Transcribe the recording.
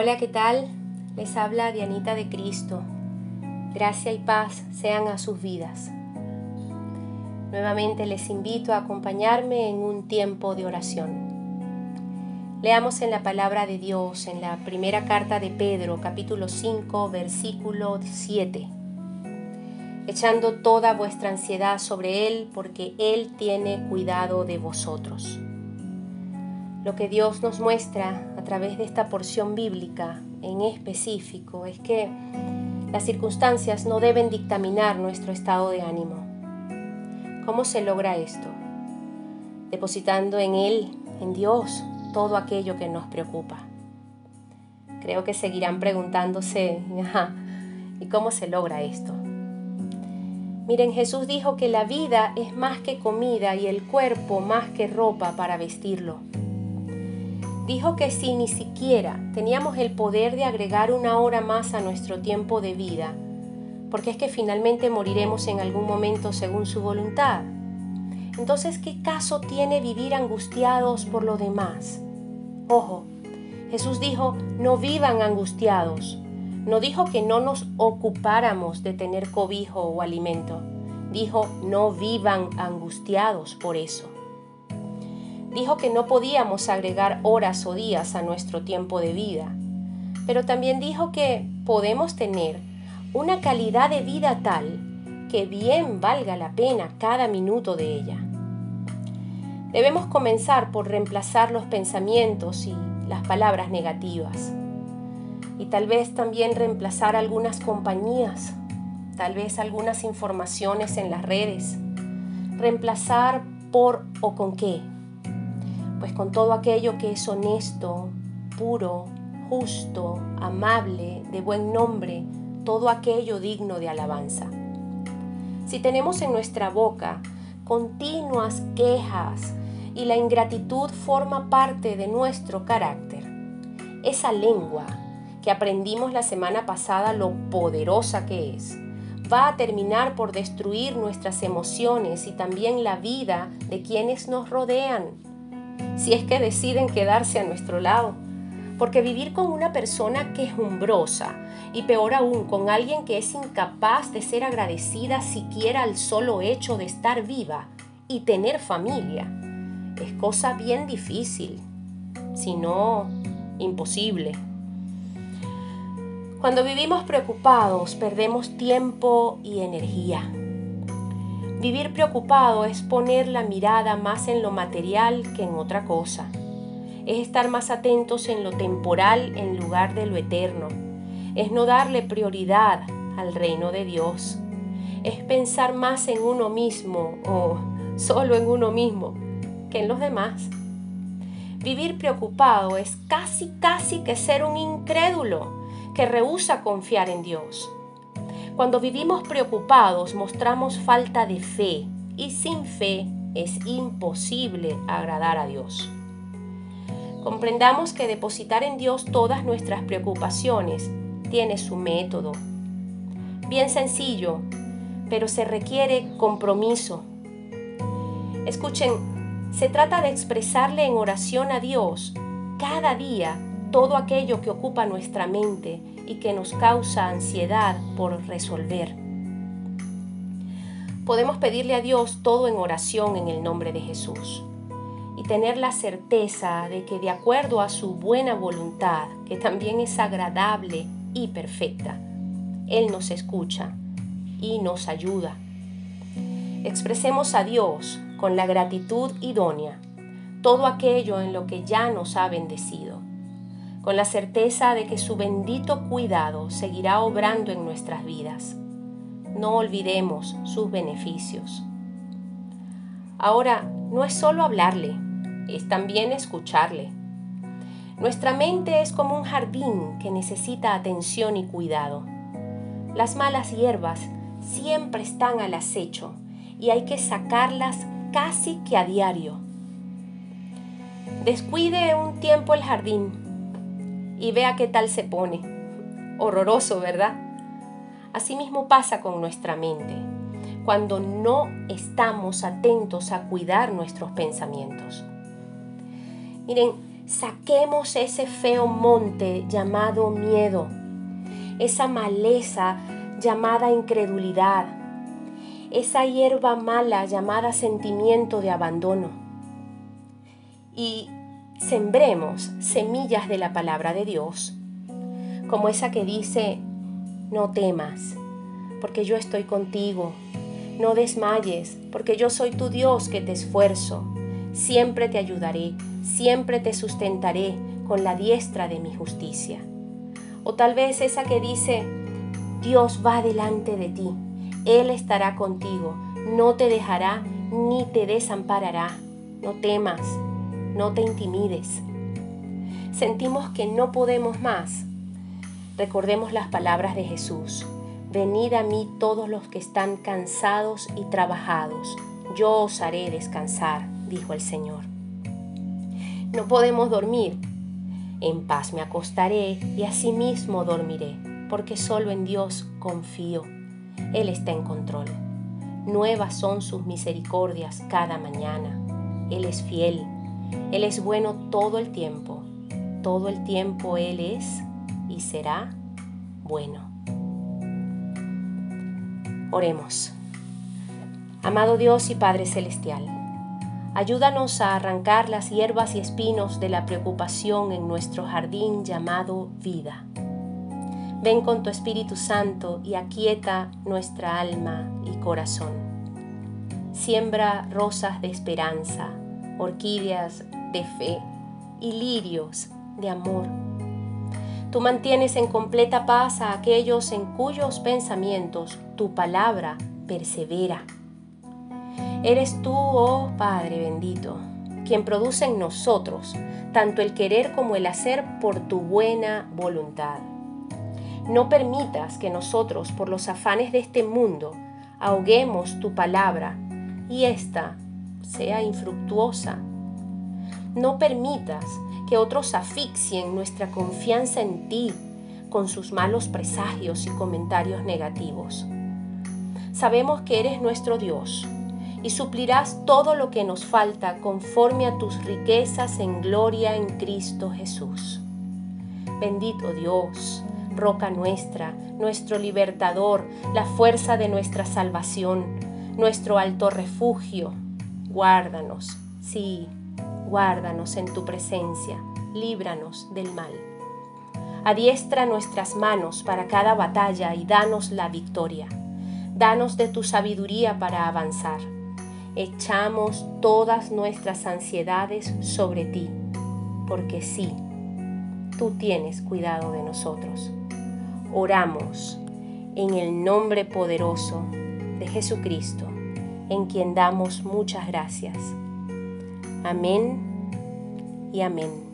Hola, ¿qué tal? Les habla Dianita de Cristo. Gracia y paz sean a sus vidas. Nuevamente les invito a acompañarme en un tiempo de oración. Leamos en la palabra de Dios en la primera carta de Pedro, capítulo 5, versículo 7. Echando toda vuestra ansiedad sobre Él, porque Él tiene cuidado de vosotros. Lo que Dios nos muestra a través de esta porción bíblica en específico es que las circunstancias no deben dictaminar nuestro estado de ánimo. ¿Cómo se logra esto? Depositando en Él, en Dios, todo aquello que nos preocupa. Creo que seguirán preguntándose, ¿y cómo se logra esto? Miren, Jesús dijo que la vida es más que comida y el cuerpo más que ropa para vestirlo dijo que si ni siquiera teníamos el poder de agregar una hora más a nuestro tiempo de vida, porque es que finalmente moriremos en algún momento según su voluntad. Entonces, ¿qué caso tiene vivir angustiados por lo demás? Ojo, Jesús dijo, no vivan angustiados. No dijo que no nos ocupáramos de tener cobijo o alimento. Dijo, no vivan angustiados por eso dijo que no podíamos agregar horas o días a nuestro tiempo de vida, pero también dijo que podemos tener una calidad de vida tal que bien valga la pena cada minuto de ella. Debemos comenzar por reemplazar los pensamientos y las palabras negativas. Y tal vez también reemplazar algunas compañías, tal vez algunas informaciones en las redes. Reemplazar por o con qué, pues con todo aquello que es honesto, puro, justo, amable, de buen nombre, todo aquello digno de alabanza. Si tenemos en nuestra boca continuas quejas y la ingratitud forma parte de nuestro carácter, esa lengua que aprendimos la semana pasada lo poderosa que es, va a terminar por destruir nuestras emociones y también la vida de quienes nos rodean si es que deciden quedarse a nuestro lado. Porque vivir con una persona quejumbrosa y peor aún con alguien que es incapaz de ser agradecida siquiera al solo hecho de estar viva y tener familia es cosa bien difícil, si no imposible. Cuando vivimos preocupados perdemos tiempo y energía. Vivir preocupado es poner la mirada más en lo material que en otra cosa. Es estar más atentos en lo temporal en lugar de lo eterno. Es no darle prioridad al reino de Dios. Es pensar más en uno mismo o solo en uno mismo que en los demás. Vivir preocupado es casi, casi que ser un incrédulo que rehúsa confiar en Dios. Cuando vivimos preocupados mostramos falta de fe y sin fe es imposible agradar a Dios. Comprendamos que depositar en Dios todas nuestras preocupaciones tiene su método. Bien sencillo, pero se requiere compromiso. Escuchen, se trata de expresarle en oración a Dios cada día todo aquello que ocupa nuestra mente y que nos causa ansiedad por resolver. Podemos pedirle a Dios todo en oración en el nombre de Jesús y tener la certeza de que de acuerdo a su buena voluntad, que también es agradable y perfecta, Él nos escucha y nos ayuda. Expresemos a Dios con la gratitud idónea todo aquello en lo que ya nos ha bendecido con la certeza de que su bendito cuidado seguirá obrando en nuestras vidas. No olvidemos sus beneficios. Ahora, no es solo hablarle, es también escucharle. Nuestra mente es como un jardín que necesita atención y cuidado. Las malas hierbas siempre están al acecho y hay que sacarlas casi que a diario. Descuide un tiempo el jardín y vea qué tal se pone. Horroroso, ¿verdad? Asimismo pasa con nuestra mente, cuando no estamos atentos a cuidar nuestros pensamientos. Miren, Saquemos ese feo monte llamado miedo, esa maleza llamada incredulidad, esa hierba mala llamada sentimiento de abandono. Y sembremos semillas de la palabra de Dios, como esa que dice, no temas, porque yo estoy contigo, no desmayes, porque yo soy tu Dios que te esfuerzo, siempre te ayudaré, siempre te sustentaré con la diestra de mi justicia. O tal vez esa que dice, Dios va delante de ti, Él estará contigo, no te dejará ni te desamparará. No temas, no te intimides. Sentimos que no podemos más. Recordemos las palabras de Jesús. Venid a mí todos los que están cansados y trabajados. Yo os haré descansar, dijo el Señor. No podemos dormir. En paz me acostaré y asimismo dormiré, porque solo en Dios confío. Él está en control. Nuevas son sus misericordias cada mañana. Él es fiel. Él es bueno todo el tiempo. Todo el tiempo Él es y será bueno. Oremos. Amado Dios y Padre Celestial, Ayúdanos a arrancar las hierbas y espinos de la preocupación en nuestro jardín llamado vida. Ven con tu Espíritu Santo y aquieta nuestra alma y corazón. Siembra rosas de esperanza, orquídeas de fe y lirios de amor. Tú mantienes en completa paz a aquellos en cuyos pensamientos tu palabra persevera. Eres tú, oh Padre bendito, quien produce en nosotros tanto el querer como el hacer por tu buena voluntad. No permitas que nosotros, por los afanes de este mundo, ahoguemos tu palabra y ésta sea infructuosa. No permitas que otros asfixien nuestra confianza en ti con sus malos presagios y comentarios negativos. Sabemos que eres nuestro Dios y suplirás todo lo que nos falta conforme a tus riquezas en gloria en Cristo Jesús. Bendito Dios, roca nuestra, nuestro libertador, la fuerza de nuestra salvación, nuestro alto refugio. Guárdanos, sí, guárdanos en tu presencia, líbranos del mal. Adiestra nuestras manos para cada batalla y danos la victoria. Danos de tu sabiduría para avanzar echamos todas nuestras ansiedades sobre ti, porque sí, tú tienes cuidado de nosotros. Oramos en el nombre poderoso de Jesucristo, en quien damos muchas gracias. Amén y amén.